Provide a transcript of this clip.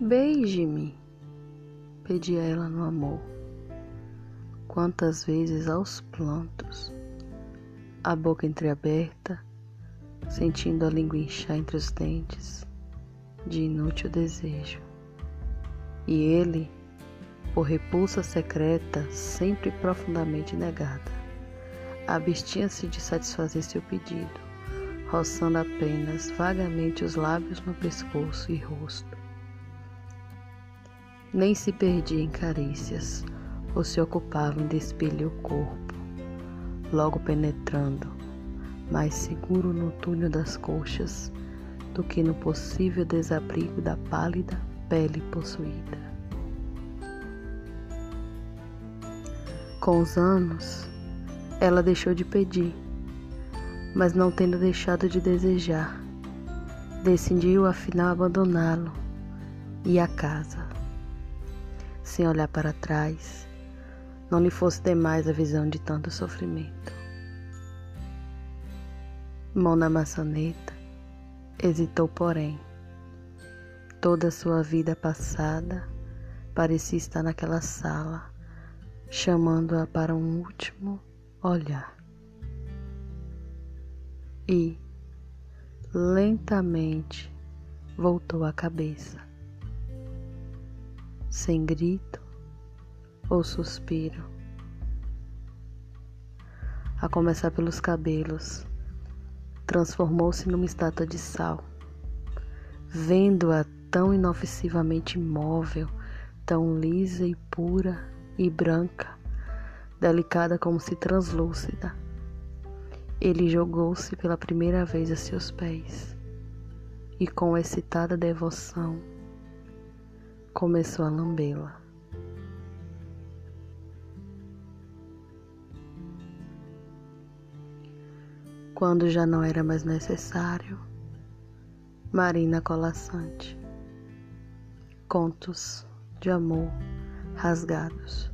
Beije-me, pedia ela no amor. Quantas vezes aos plantos, a boca entreaberta, sentindo a língua inchar entre os dentes, de inútil desejo. E ele, por repulsa secreta, sempre profundamente negada, abstinha-se de satisfazer seu pedido, roçando apenas vagamente os lábios no pescoço e rosto nem se perdia em carícias ou se ocupava em despelir o corpo, logo penetrando, mais seguro no túnel das coxas do que no possível desabrigo da pálida pele possuída. Com os anos, ela deixou de pedir, mas não tendo deixado de desejar, decidiu afinal abandoná-lo e a casa sem olhar para trás, não lhe fosse demais a visão de tanto sofrimento. Mão na maçaneta, hesitou, porém. Toda a sua vida passada parecia estar naquela sala, chamando-a para um último olhar. E, lentamente, voltou a cabeça sem grito ou suspiro. A começar pelos cabelos, transformou-se numa estátua de sal. Vendo-a tão inofensivamente imóvel, tão lisa e pura e branca, delicada como se translúcida, ele jogou-se pela primeira vez a seus pés e, com excitada devoção, começou a lambê-la. Quando já não era mais necessário, Marina Colassante. Contos de amor rasgados.